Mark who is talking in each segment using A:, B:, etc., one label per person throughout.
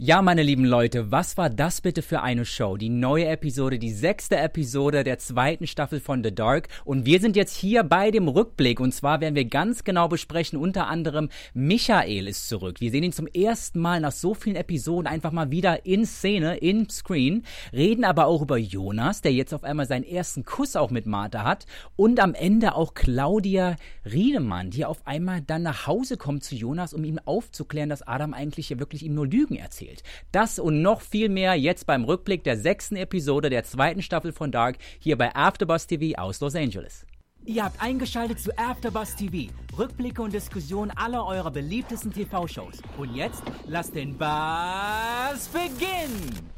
A: Ja, meine lieben Leute, was war das bitte für eine Show? Die neue Episode, die sechste Episode der zweiten Staffel von The Dark. Und wir sind jetzt hier bei dem Rückblick. Und zwar werden wir ganz genau besprechen, unter anderem Michael ist zurück. Wir sehen ihn zum ersten Mal nach so vielen Episoden einfach mal wieder in Szene, in Screen. Reden aber auch über Jonas, der jetzt auf einmal seinen ersten Kuss auch mit Martha hat. Und am Ende auch Claudia Riedemann, die auf einmal dann nach Hause kommt zu Jonas, um ihm aufzuklären, dass Adam eigentlich ja wirklich ihm nur Lügen erzählt erzählt. Das und noch viel mehr jetzt beim Rückblick der sechsten Episode der zweiten Staffel von Dark hier bei AfterBuzz TV aus Los Angeles. Ihr habt eingeschaltet zu AfterBuzz TV. Rückblicke und Diskussionen aller eurer beliebtesten TV-Shows. Und jetzt lasst den Buzz beginnen!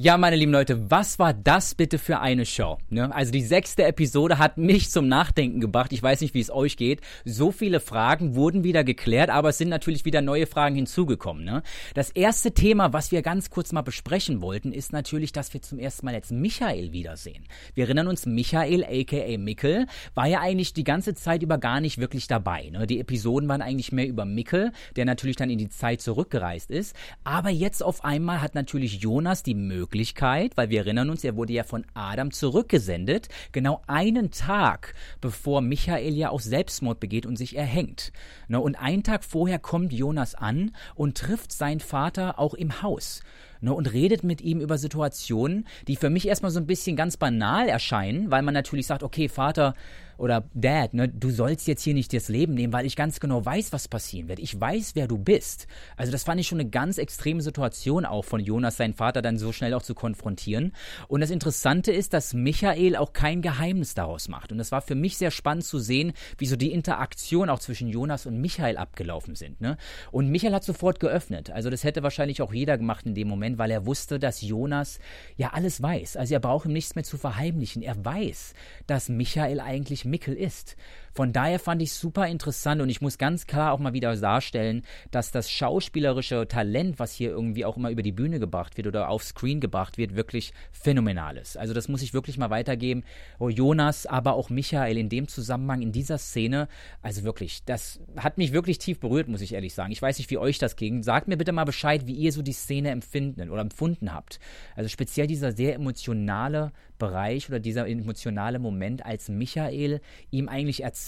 A: Ja, meine lieben Leute, was war das bitte für eine Show? Ne? Also die sechste Episode hat mich zum Nachdenken gebracht. Ich weiß nicht, wie es euch geht. So viele Fragen wurden wieder geklärt, aber es sind natürlich wieder neue Fragen hinzugekommen. Ne? Das erste Thema, was wir ganz kurz mal besprechen wollten, ist natürlich, dass wir zum ersten Mal jetzt Michael wiedersehen. Wir erinnern uns, Michael, aka Mickel, war ja eigentlich die ganze Zeit über gar nicht wirklich dabei. Ne? Die Episoden waren eigentlich mehr über Mickel, der natürlich dann in die Zeit zurückgereist ist. Aber jetzt auf einmal hat natürlich Jonas die Möglichkeit, Möglichkeit, weil wir erinnern uns, er wurde ja von Adam zurückgesendet, genau einen Tag bevor Michael ja auch Selbstmord begeht und sich erhängt. Ne, und einen Tag vorher kommt Jonas an und trifft seinen Vater auch im Haus ne, und redet mit ihm über Situationen, die für mich erstmal so ein bisschen ganz banal erscheinen, weil man natürlich sagt, okay, Vater, oder Dad, ne, du sollst jetzt hier nicht das Leben nehmen, weil ich ganz genau weiß, was passieren wird. Ich weiß, wer du bist. Also das fand ich schon eine ganz extreme Situation auch von Jonas, seinen Vater dann so schnell auch zu konfrontieren. Und das Interessante ist, dass Michael auch kein Geheimnis daraus macht. Und das war für mich sehr spannend zu sehen, wie so die Interaktion auch zwischen Jonas und Michael abgelaufen sind. Ne? Und Michael hat sofort geöffnet. Also das hätte wahrscheinlich auch jeder gemacht in dem Moment, weil er wusste, dass Jonas ja alles weiß. Also er braucht ihm nichts mehr zu verheimlichen. Er weiß, dass Michael eigentlich Mickel ist. Von daher fand ich super interessant und ich muss ganz klar auch mal wieder darstellen, dass das schauspielerische Talent, was hier irgendwie auch immer über die Bühne gebracht wird oder auf Screen gebracht wird, wirklich phänomenal ist. Also das muss ich wirklich mal weitergeben. Oh, Jonas, aber auch Michael in dem Zusammenhang, in dieser Szene, also wirklich, das hat mich wirklich tief berührt, muss ich ehrlich sagen. Ich weiß nicht, wie euch das ging. Sagt mir bitte mal Bescheid, wie ihr so die Szene empfinden oder empfunden habt. Also speziell dieser sehr emotionale Bereich oder dieser emotionale Moment, als Michael ihm eigentlich erzählt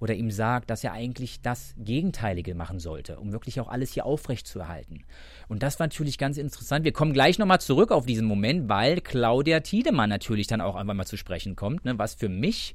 A: oder ihm sagt, dass er eigentlich das Gegenteilige machen sollte, um wirklich auch alles hier aufrecht zu erhalten. Und das war natürlich ganz interessant. Wir kommen gleich nochmal zurück auf diesen Moment, weil Claudia Tiedemann natürlich dann auch einfach mal zu sprechen kommt, ne, was für mich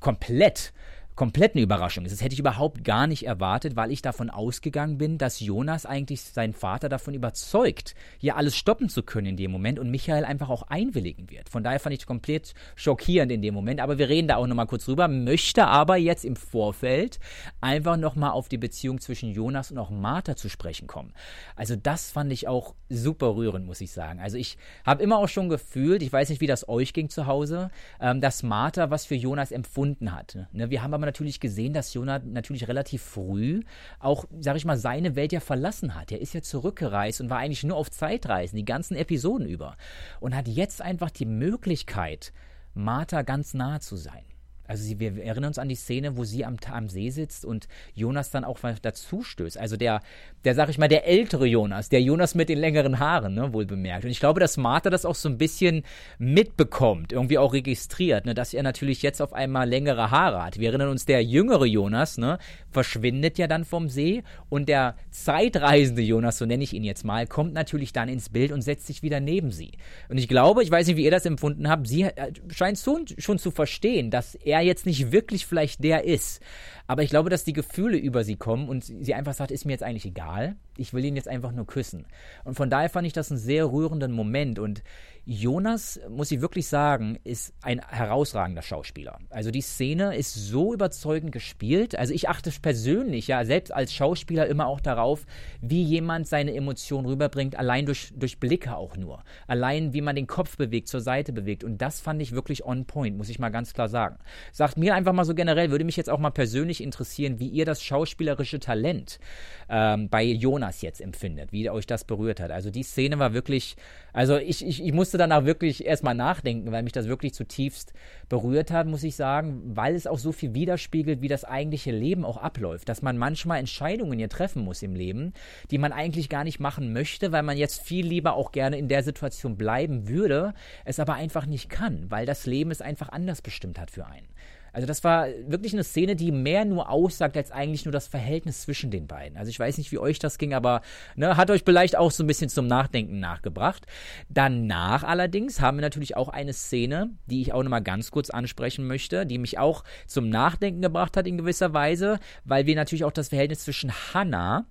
A: komplett kompletten Überraschung ist. Das hätte ich überhaupt gar nicht erwartet, weil ich davon ausgegangen bin, dass Jonas eigentlich seinen Vater davon überzeugt, hier alles stoppen zu können in dem Moment und Michael einfach auch einwilligen wird. Von daher fand ich es komplett schockierend in dem Moment. Aber wir reden da auch nochmal kurz drüber, möchte aber jetzt im Vorfeld einfach nochmal auf die Beziehung zwischen Jonas und auch Martha zu sprechen kommen. Also das fand ich auch super rührend, muss ich sagen. Also ich habe immer auch schon gefühlt, ich weiß nicht, wie das euch ging zu Hause, ähm, dass Martha was für Jonas empfunden hat. Ne? Wir haben aber natürlich gesehen, dass Jonah natürlich relativ früh auch, sag ich mal, seine Welt ja verlassen hat. Er ist ja zurückgereist und war eigentlich nur auf Zeitreisen, die ganzen Episoden über. Und hat jetzt einfach die Möglichkeit, Martha ganz nahe zu sein. Also sie, wir erinnern uns an die Szene, wo sie am, am See sitzt und Jonas dann auch dazu stößt. Also der, der, sag ich mal, der ältere Jonas, der Jonas mit den längeren Haaren, ne, wohl bemerkt. Und ich glaube, dass Martha das auch so ein bisschen mitbekommt, irgendwie auch registriert, ne, dass er natürlich jetzt auf einmal längere Haare hat. Wir erinnern uns, der jüngere Jonas, ne, verschwindet ja dann vom See und der zeitreisende Jonas, so nenne ich ihn jetzt mal, kommt natürlich dann ins Bild und setzt sich wieder neben sie. Und ich glaube, ich weiß nicht, wie ihr das empfunden habt, sie äh, scheint schon, schon zu verstehen, dass er er jetzt nicht wirklich vielleicht der ist. Aber ich glaube, dass die Gefühle über sie kommen und sie einfach sagt, ist mir jetzt eigentlich egal. Ich will ihn jetzt einfach nur küssen. Und von daher fand ich das einen sehr rührenden Moment. Und Jonas, muss ich wirklich sagen, ist ein herausragender Schauspieler. Also die Szene ist so überzeugend gespielt. Also ich achte persönlich ja selbst als Schauspieler immer auch darauf, wie jemand seine Emotionen rüberbringt, allein durch, durch Blicke auch nur. Allein wie man den Kopf bewegt, zur Seite bewegt. Und das fand ich wirklich on point, muss ich mal ganz klar sagen. Sagt mir einfach mal so generell, würde mich jetzt auch mal persönlich interessieren, wie ihr das schauspielerische Talent ähm, bei Jonas jetzt empfindet, wie euch das berührt hat. Also die Szene war wirklich, also ich, ich, ich musste danach wirklich erstmal nachdenken, weil mich das wirklich zutiefst berührt hat, muss ich sagen, weil es auch so viel widerspiegelt, wie das eigentliche Leben auch abläuft, dass man manchmal Entscheidungen hier treffen muss im Leben, die man eigentlich gar nicht machen möchte, weil man jetzt viel lieber auch gerne in der Situation bleiben würde, es aber einfach nicht kann, weil das Leben es einfach anders bestimmt hat für einen. Also das war wirklich eine Szene, die mehr nur aussagt als eigentlich nur das Verhältnis zwischen den beiden. Also ich weiß nicht, wie euch das ging, aber ne, hat euch vielleicht auch so ein bisschen zum Nachdenken nachgebracht. Danach allerdings haben wir natürlich auch eine Szene, die ich auch nochmal ganz kurz ansprechen möchte, die mich auch zum Nachdenken gebracht hat in gewisser Weise, weil wir natürlich auch das Verhältnis zwischen Hannah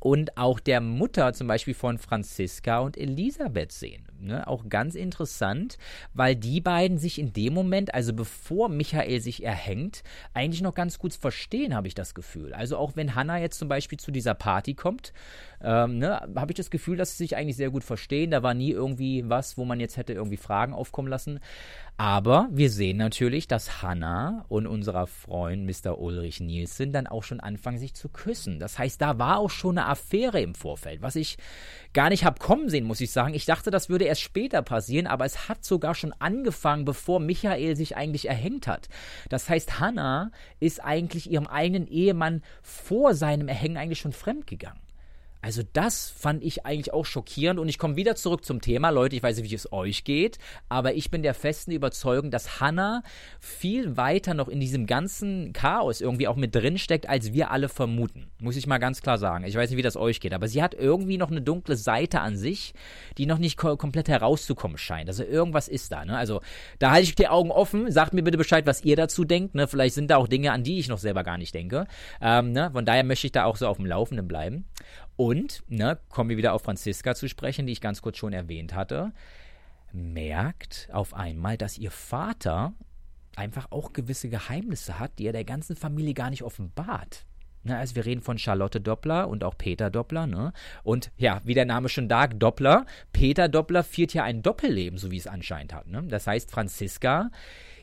A: und auch der Mutter zum Beispiel von Franziska und Elisabeth sehen. Ne? Auch ganz interessant, weil die beiden sich in dem Moment, also bevor Michael sich erhängt, eigentlich noch ganz gut verstehen, habe ich das Gefühl. Also auch wenn Hannah jetzt zum Beispiel zu dieser Party kommt, ähm, ne, habe ich das Gefühl, dass sie sich eigentlich sehr gut verstehen. Da war nie irgendwie was, wo man jetzt hätte irgendwie Fragen aufkommen lassen. Aber wir sehen natürlich, dass Hannah und unser Freund Mr. Ulrich Nielsen dann auch schon anfangen, sich zu küssen. Das heißt, da war auch schon eine Affäre im Vorfeld, was ich gar nicht habe kommen sehen, muss ich sagen. Ich dachte, das würde erst später passieren, aber es hat sogar schon angefangen, bevor Michael sich eigentlich erhängt hat. Das heißt, Hannah ist eigentlich ihrem eigenen Ehemann vor seinem Erhängen eigentlich schon fremdgegangen. Also das fand ich eigentlich auch schockierend und ich komme wieder zurück zum Thema. Leute, ich weiß nicht, wie es euch geht, aber ich bin der festen Überzeugung, dass Hannah viel weiter noch in diesem ganzen Chaos irgendwie auch mit drin steckt, als wir alle vermuten. Muss ich mal ganz klar sagen. Ich weiß nicht, wie das euch geht, aber sie hat irgendwie noch eine dunkle Seite an sich, die noch nicht ko komplett herauszukommen scheint. Also irgendwas ist da. Ne? Also da halte ich die Augen offen. Sagt mir bitte Bescheid, was ihr dazu denkt. Ne? Vielleicht sind da auch Dinge, an die ich noch selber gar nicht denke. Ähm, ne? Von daher möchte ich da auch so auf dem Laufenden bleiben. Und, ne, kommen wir wieder auf Franziska zu sprechen, die ich ganz kurz schon erwähnt hatte, merkt auf einmal, dass ihr Vater einfach auch gewisse Geheimnisse hat, die er der ganzen Familie gar nicht offenbart. Ne, also wir reden von Charlotte Doppler und auch Peter Doppler, ne? Und ja, wie der Name schon sagt, Doppler. Peter Doppler führt ja ein Doppelleben, so wie es anscheinend hat. Ne? Das heißt, Franziska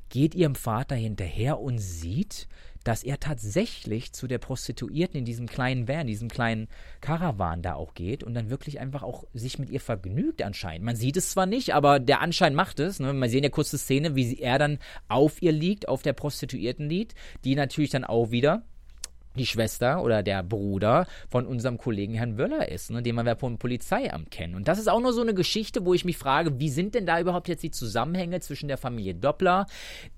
A: geht ihrem Vater hinterher und sieht, dass er tatsächlich zu der Prostituierten in diesem kleinen Van, diesem kleinen Karawan da auch geht und dann wirklich einfach auch sich mit ihr vergnügt anscheinend. Man sieht es zwar nicht, aber der Anschein macht es. Ne? Wir sehen ja kurze Szene, wie er dann auf ihr liegt, auf der Prostituierten liegt, die natürlich dann auch wieder die Schwester oder der Bruder von unserem Kollegen Herrn Wöller ist, ne, den wir vom Polizeiamt kennen. Und das ist auch nur so eine Geschichte, wo ich mich frage, wie sind denn da überhaupt jetzt die Zusammenhänge zwischen der Familie Doppler,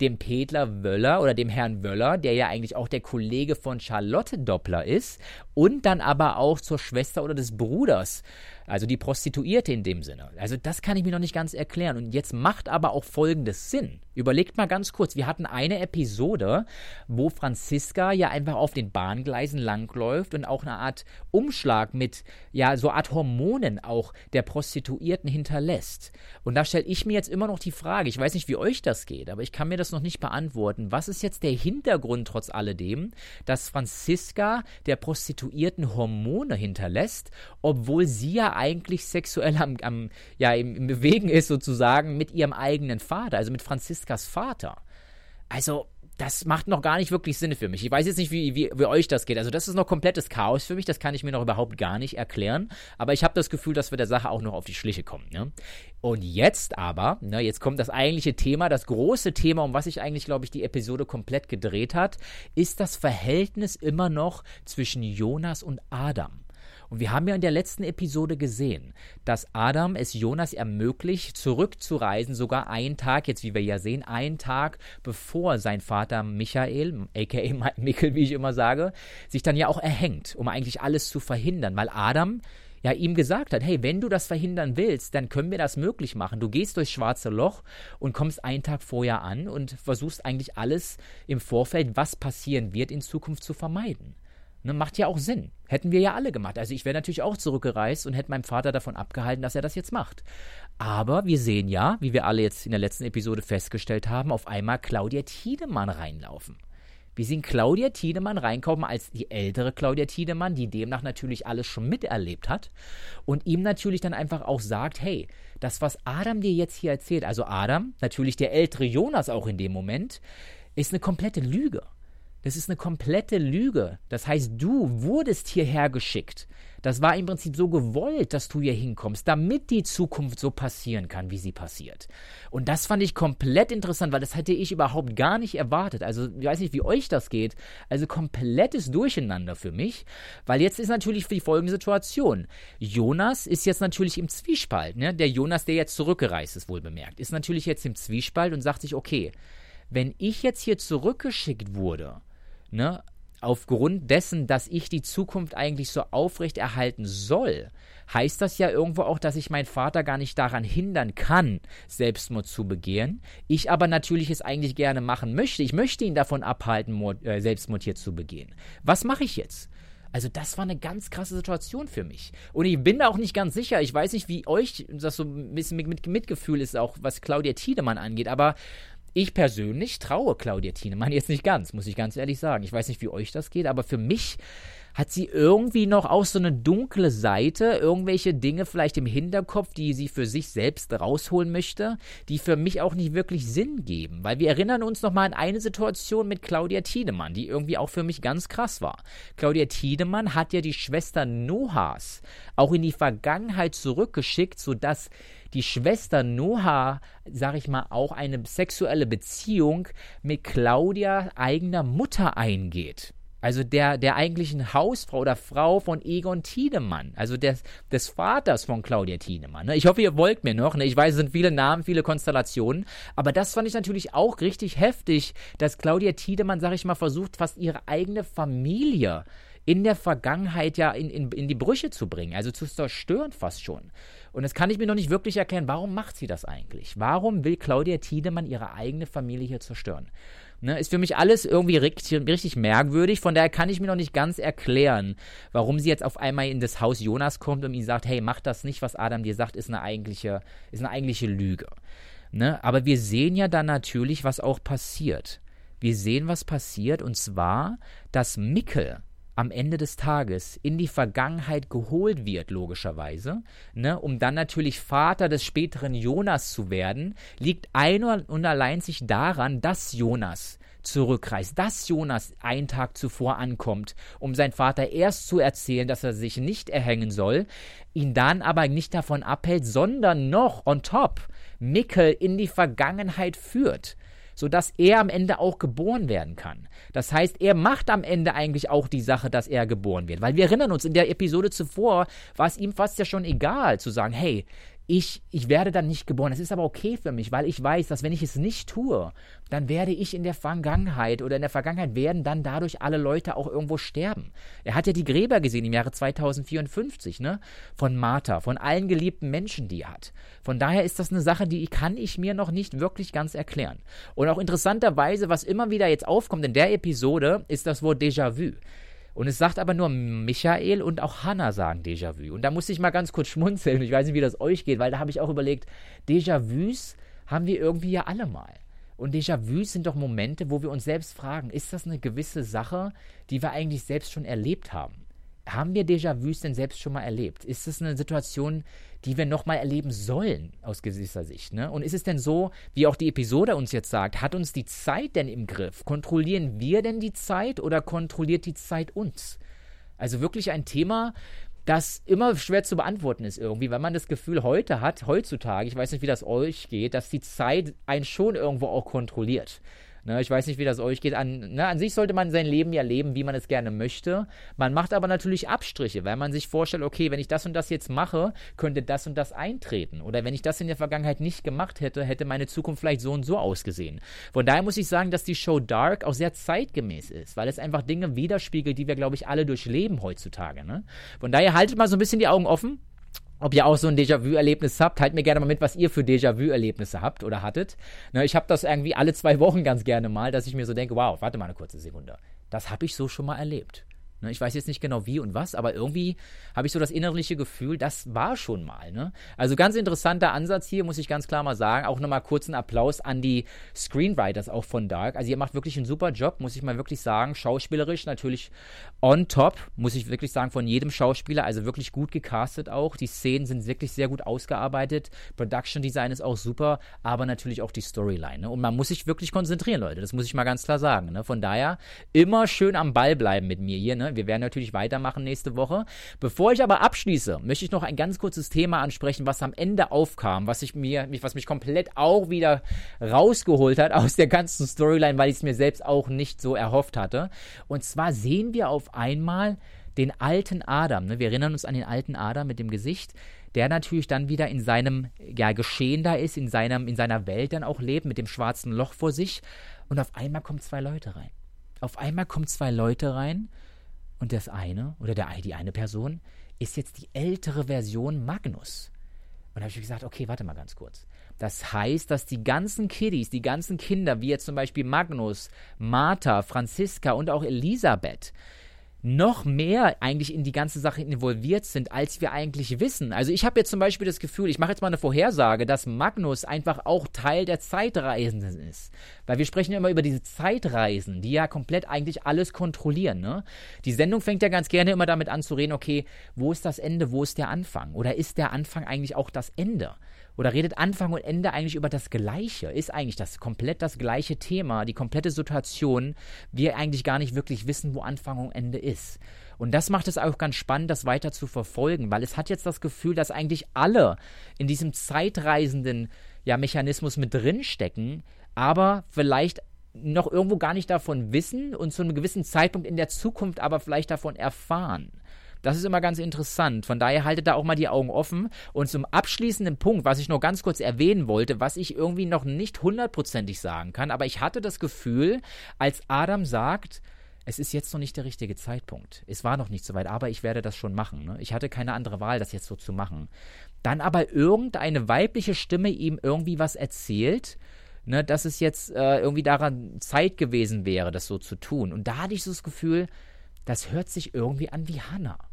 A: dem Petler Wöller oder dem Herrn Wöller, der ja eigentlich auch der Kollege von Charlotte Doppler ist, und dann aber auch zur Schwester oder des Bruders also die Prostituierte in dem Sinne. Also das kann ich mir noch nicht ganz erklären. Und jetzt macht aber auch folgendes Sinn. Überlegt mal ganz kurz, wir hatten eine Episode, wo Franziska ja einfach auf den Bahngleisen langläuft und auch eine Art Umschlag mit, ja, so Art Hormonen auch der Prostituierten hinterlässt. Und da stelle ich mir jetzt immer noch die Frage, ich weiß nicht, wie euch das geht, aber ich kann mir das noch nicht beantworten. Was ist jetzt der Hintergrund trotz alledem, dass Franziska der Prostituierten Hormone hinterlässt, obwohl sie ja eigentlich sexuell am, am ja, im, im Bewegen ist sozusagen mit ihrem eigenen Vater, also mit Franziskas Vater. Also, das macht noch gar nicht wirklich Sinn für mich. Ich weiß jetzt nicht, wie, wie, wie euch das geht. Also das ist noch komplettes Chaos für mich. Das kann ich mir noch überhaupt gar nicht erklären. Aber ich habe das Gefühl, dass wir der Sache auch noch auf die Schliche kommen. Ne? Und jetzt aber, ne, jetzt kommt das eigentliche Thema, das große Thema, um was sich eigentlich, glaube ich, die Episode komplett gedreht hat, ist das Verhältnis immer noch zwischen Jonas und Adam. Und wir haben ja in der letzten Episode gesehen, dass Adam es Jonas ermöglicht, zurückzureisen, sogar einen Tag, jetzt wie wir ja sehen, einen Tag bevor sein Vater Michael, aka Mikkel, wie ich immer sage, sich dann ja auch erhängt, um eigentlich alles zu verhindern, weil Adam ja ihm gesagt hat, hey, wenn du das verhindern willst, dann können wir das möglich machen. Du gehst durchs schwarze Loch und kommst einen Tag vorher an und versuchst eigentlich alles im Vorfeld, was passieren wird, in Zukunft zu vermeiden. Ne, macht ja auch Sinn. Hätten wir ja alle gemacht. Also ich wäre natürlich auch zurückgereist und hätte meinen Vater davon abgehalten, dass er das jetzt macht. Aber wir sehen ja, wie wir alle jetzt in der letzten Episode festgestellt haben, auf einmal Claudia Tiedemann reinlaufen. Wir sehen Claudia Tiedemann reinkommen als die ältere Claudia Tiedemann, die demnach natürlich alles schon miterlebt hat und ihm natürlich dann einfach auch sagt, hey, das, was Adam dir jetzt hier erzählt, also Adam, natürlich der ältere Jonas auch in dem Moment, ist eine komplette Lüge. Das ist eine komplette Lüge. Das heißt, du wurdest hierher geschickt. Das war im Prinzip so gewollt, dass du hier hinkommst, damit die Zukunft so passieren kann, wie sie passiert. Und das fand ich komplett interessant, weil das hätte ich überhaupt gar nicht erwartet. Also, ich weiß nicht, wie euch das geht. Also, komplettes Durcheinander für mich, weil jetzt ist natürlich die folgende Situation. Jonas ist jetzt natürlich im Zwiespalt. Ne? Der Jonas, der jetzt zurückgereist ist, wohl bemerkt, ist natürlich jetzt im Zwiespalt und sagt sich, okay, wenn ich jetzt hier zurückgeschickt wurde, ne, aufgrund dessen, dass ich die Zukunft eigentlich so aufrechterhalten soll, heißt das ja irgendwo auch, dass ich meinen Vater gar nicht daran hindern kann, Selbstmord zu begehen. Ich aber natürlich es eigentlich gerne machen möchte. Ich möchte ihn davon abhalten, Mord, äh, Selbstmord hier zu begehen. Was mache ich jetzt? Also das war eine ganz krasse Situation für mich. Und ich bin da auch nicht ganz sicher. Ich weiß nicht, wie euch das so ein bisschen mit, mit Mitgefühl ist, auch was Claudia Tiedemann angeht. Aber ich persönlich traue Claudia Thienemann jetzt nicht ganz, muss ich ganz ehrlich sagen. Ich weiß nicht, wie euch das geht, aber für mich hat sie irgendwie noch auch so eine dunkle Seite, irgendwelche Dinge vielleicht im Hinterkopf, die sie für sich selbst rausholen möchte, die für mich auch nicht wirklich Sinn geben. Weil wir erinnern uns nochmal an eine Situation mit Claudia Tiedemann, die irgendwie auch für mich ganz krass war. Claudia Tiedemann hat ja die Schwester Noahs auch in die Vergangenheit zurückgeschickt, sodass die Schwester Noah, sag ich mal, auch eine sexuelle Beziehung mit Claudia eigener Mutter eingeht. Also der, der eigentlichen Hausfrau oder Frau von Egon Tiedemann, also des, des Vaters von Claudia Tiedemann. Ne? Ich hoffe, ihr wollt mir noch. Ne? Ich weiß, es sind viele Namen, viele Konstellationen. Aber das fand ich natürlich auch richtig heftig, dass Claudia Tiedemann, sag ich mal, versucht, fast ihre eigene Familie in der Vergangenheit ja in, in, in die Brüche zu bringen, also zu zerstören fast schon. Und das kann ich mir noch nicht wirklich erklären. Warum macht sie das eigentlich? Warum will Claudia Tiedemann ihre eigene Familie hier zerstören? Ne, ist für mich alles irgendwie richtig, richtig, merkwürdig. Von daher kann ich mir noch nicht ganz erklären, warum sie jetzt auf einmal in das Haus Jonas kommt und ihm sagt, hey, mach das nicht, was Adam dir sagt, ist eine eigentliche, ist eine eigentliche Lüge. Ne? Aber wir sehen ja dann natürlich, was auch passiert. Wir sehen, was passiert, und zwar, dass Mickel am Ende des Tages in die Vergangenheit geholt wird, logischerweise, ne, um dann natürlich Vater des späteren Jonas zu werden, liegt ein und allein sich daran, dass Jonas zurückreist, dass Jonas einen Tag zuvor ankommt, um sein Vater erst zu erzählen, dass er sich nicht erhängen soll, ihn dann aber nicht davon abhält, sondern noch on top Mikkel in die Vergangenheit führt sodass er am Ende auch geboren werden kann. Das heißt, er macht am Ende eigentlich auch die Sache, dass er geboren wird. Weil wir erinnern uns, in der Episode zuvor war es ihm fast ja schon egal zu sagen, hey, ich, ich werde dann nicht geboren. Es ist aber okay für mich, weil ich weiß, dass wenn ich es nicht tue, dann werde ich in der Vergangenheit oder in der Vergangenheit werden dann dadurch alle Leute auch irgendwo sterben. Er hat ja die Gräber gesehen im Jahre 2054, ne? Von Martha, von allen geliebten Menschen, die er hat. Von daher ist das eine Sache, die kann ich mir noch nicht wirklich ganz erklären. Und auch interessanterweise, was immer wieder jetzt aufkommt in der Episode, ist das Wort Déjà-vu. Und es sagt aber nur Michael und auch Hannah sagen Déjà-vu. Und da musste ich mal ganz kurz schmunzeln. Ich weiß nicht, wie das euch geht, weil da habe ich auch überlegt, Déjà-vus haben wir irgendwie ja alle mal. Und Déjà-vus sind doch Momente, wo wir uns selbst fragen, ist das eine gewisse Sache, die wir eigentlich selbst schon erlebt haben? Haben wir Déjà-vus denn selbst schon mal erlebt? Ist das eine Situation, die wir nochmal erleben sollen, aus gewisser Sicht? Ne? Und ist es denn so, wie auch die Episode uns jetzt sagt, hat uns die Zeit denn im Griff? Kontrollieren wir denn die Zeit oder kontrolliert die Zeit uns? Also wirklich ein Thema, das immer schwer zu beantworten ist irgendwie, weil man das Gefühl heute hat, heutzutage, ich weiß nicht, wie das euch geht, dass die Zeit einen schon irgendwo auch kontrolliert. Ne, ich weiß nicht, wie das euch geht. An, ne, an sich sollte man sein Leben ja leben, wie man es gerne möchte. Man macht aber natürlich Abstriche, weil man sich vorstellt, okay, wenn ich das und das jetzt mache, könnte das und das eintreten. Oder wenn ich das in der Vergangenheit nicht gemacht hätte, hätte meine Zukunft vielleicht so und so ausgesehen. Von daher muss ich sagen, dass die Show Dark auch sehr zeitgemäß ist, weil es einfach Dinge widerspiegelt, die wir, glaube ich, alle durchleben heutzutage. Ne? Von daher haltet mal so ein bisschen die Augen offen ob ihr auch so ein Déjà-vu-Erlebnis habt. Teilt mir gerne mal mit, was ihr für Déjà-vu-Erlebnisse habt oder hattet. Ne, ich habe das irgendwie alle zwei Wochen ganz gerne mal, dass ich mir so denke, wow, warte mal eine kurze Sekunde. Das habe ich so schon mal erlebt. Ne? Ich weiß jetzt nicht genau wie und was, aber irgendwie habe ich so das innerliche Gefühl, das war schon mal. Ne? Also ganz interessanter Ansatz hier, muss ich ganz klar mal sagen. Auch nochmal kurzen Applaus an die Screenwriters auch von Dark. Also ihr macht wirklich einen super Job, muss ich mal wirklich sagen. Schauspielerisch natürlich on top, muss ich wirklich sagen, von jedem Schauspieler. Also wirklich gut gecastet auch. Die Szenen sind wirklich sehr gut ausgearbeitet. Production Design ist auch super, aber natürlich auch die Storyline. Ne? Und man muss sich wirklich konzentrieren, Leute. Das muss ich mal ganz klar sagen. Ne? Von daher immer schön am Ball bleiben mit mir hier. Ne? Wir werden natürlich weitermachen nächste Woche. Bevor ich aber abschließe, möchte ich noch ein ganz kurzes Thema ansprechen, was am Ende aufkam, was ich mir, was mich komplett auch wieder rausgeholt hat aus der ganzen Storyline, weil ich es mir selbst auch nicht so erhofft hatte. Und zwar sehen wir auf einmal den alten Adam. Ne? Wir erinnern uns an den alten Adam mit dem Gesicht, der natürlich dann wieder in seinem ja, Geschehen da ist, in, seinem, in seiner Welt dann auch lebt, mit dem schwarzen Loch vor sich. Und auf einmal kommen zwei Leute rein. Auf einmal kommen zwei Leute rein und das eine, oder der, die eine Person, ist jetzt die ältere Version Magnus. Und da habe ich gesagt, okay, warte mal ganz kurz. Das heißt, dass die ganzen Kiddies, die ganzen Kinder, wie jetzt zum Beispiel Magnus, Martha, Franziska und auch Elisabeth, noch mehr eigentlich in die ganze Sache involviert sind, als wir eigentlich wissen. Also ich habe jetzt zum Beispiel das Gefühl, ich mache jetzt mal eine Vorhersage, dass Magnus einfach auch Teil der Zeitreisenden ist. Weil wir sprechen ja immer über diese Zeitreisen, die ja komplett eigentlich alles kontrollieren. Ne? Die Sendung fängt ja ganz gerne immer damit an zu reden, okay, wo ist das Ende, wo ist der Anfang? Oder ist der Anfang eigentlich auch das Ende? Oder redet Anfang und Ende eigentlich über das Gleiche? Ist eigentlich das komplett das gleiche Thema, die komplette Situation, wir eigentlich gar nicht wirklich wissen, wo Anfang und Ende ist. Und das macht es auch ganz spannend, das weiter zu verfolgen, weil es hat jetzt das Gefühl, dass eigentlich alle in diesem zeitreisenden ja, Mechanismus mit drinstecken, aber vielleicht noch irgendwo gar nicht davon wissen und zu einem gewissen Zeitpunkt in der Zukunft aber vielleicht davon erfahren. Das ist immer ganz interessant. Von daher haltet da auch mal die Augen offen. Und zum abschließenden Punkt, was ich noch ganz kurz erwähnen wollte, was ich irgendwie noch nicht hundertprozentig sagen kann, aber ich hatte das Gefühl, als Adam sagt, es ist jetzt noch nicht der richtige Zeitpunkt. Es war noch nicht so weit, aber ich werde das schon machen. Ne? Ich hatte keine andere Wahl, das jetzt so zu machen. Dann aber irgendeine weibliche Stimme ihm irgendwie was erzählt, ne, dass es jetzt äh, irgendwie daran Zeit gewesen wäre, das so zu tun. Und da hatte ich so das Gefühl, das hört sich irgendwie an wie Hannah.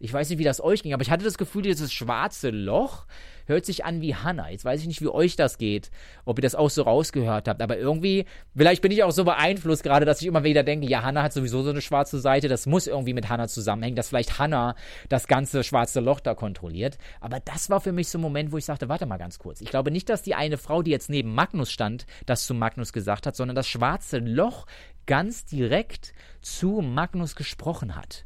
A: Ich weiß nicht, wie das euch ging, aber ich hatte das Gefühl, dieses schwarze Loch hört sich an wie Hannah. Jetzt weiß ich nicht, wie euch das geht, ob ihr das auch so rausgehört habt, aber irgendwie, vielleicht bin ich auch so beeinflusst gerade, dass ich immer wieder denke, ja, Hannah hat sowieso so eine schwarze Seite, das muss irgendwie mit Hannah zusammenhängen, dass vielleicht Hannah das ganze schwarze Loch da kontrolliert. Aber das war für mich so ein Moment, wo ich sagte, warte mal ganz kurz. Ich glaube nicht, dass die eine Frau, die jetzt neben Magnus stand, das zu Magnus gesagt hat, sondern das schwarze Loch ganz direkt zu Magnus gesprochen hat.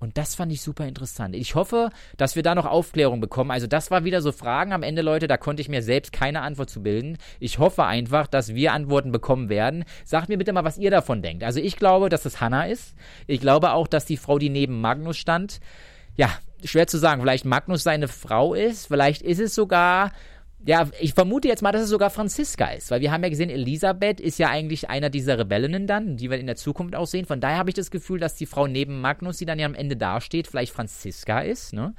A: Und das fand ich super interessant. Ich hoffe, dass wir da noch Aufklärung bekommen. Also das war wieder so Fragen am Ende, Leute, da konnte ich mir selbst keine Antwort zu bilden. Ich hoffe einfach, dass wir Antworten bekommen werden. Sagt mir bitte mal, was ihr davon denkt. Also ich glaube, dass es Hannah ist. Ich glaube auch, dass die Frau, die neben Magnus stand, ja, schwer zu sagen, vielleicht Magnus seine Frau ist, vielleicht ist es sogar ja, ich vermute jetzt mal, dass es sogar Franziska ist, weil wir haben ja gesehen, Elisabeth ist ja eigentlich einer dieser Rebellinnen dann, die wir in der Zukunft auch sehen. Von daher habe ich das Gefühl, dass die Frau neben Magnus, die dann ja am Ende dasteht, vielleicht Franziska ist. Ne?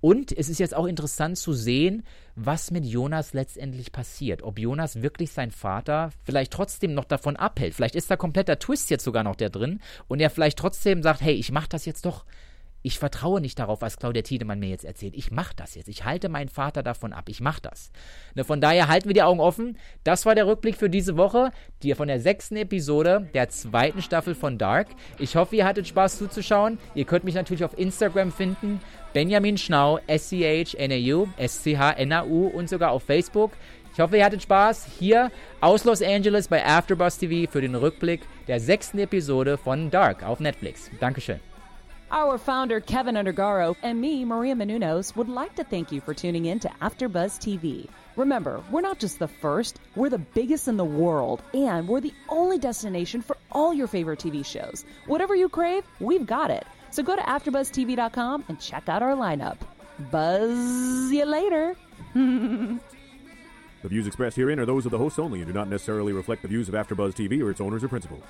A: Und es ist jetzt auch interessant zu sehen, was mit Jonas letztendlich passiert. Ob Jonas wirklich sein Vater vielleicht trotzdem noch davon abhält. Vielleicht ist da kompletter Twist jetzt sogar noch der drin und er vielleicht trotzdem sagt, hey, ich mache das jetzt doch ich vertraue nicht darauf, was Claudia Tiedemann mir jetzt erzählt. Ich mache das jetzt. Ich halte meinen Vater davon ab. Ich mache das. Ne, von daher halten wir die Augen offen. Das war der Rückblick für diese Woche, die von der sechsten Episode der zweiten Staffel von Dark. Ich hoffe, ihr hattet Spaß zuzuschauen. Ihr könnt mich natürlich auf Instagram finden. Benjamin Schnau, S-C-H-N-A-U, S-C-H-N-A-U und sogar auf Facebook. Ich hoffe, ihr hattet Spaß hier aus Los Angeles bei AfterBuzz TV für den Rückblick der sechsten Episode von Dark auf Netflix. Dankeschön.
B: Our founder, Kevin Undergaro, and me, Maria Menounos, would like to thank you for tuning in to AfterBuzz TV. Remember, we're not just the first, we're the biggest in the world, and we're the only destination for all your favorite TV shows. Whatever you crave, we've got it. So go to AfterBuzzTV.com and check out our lineup. Buzz you later.
C: the views expressed herein are those of the hosts only and do not necessarily reflect the views of AfterBuzz TV or its owners or principals.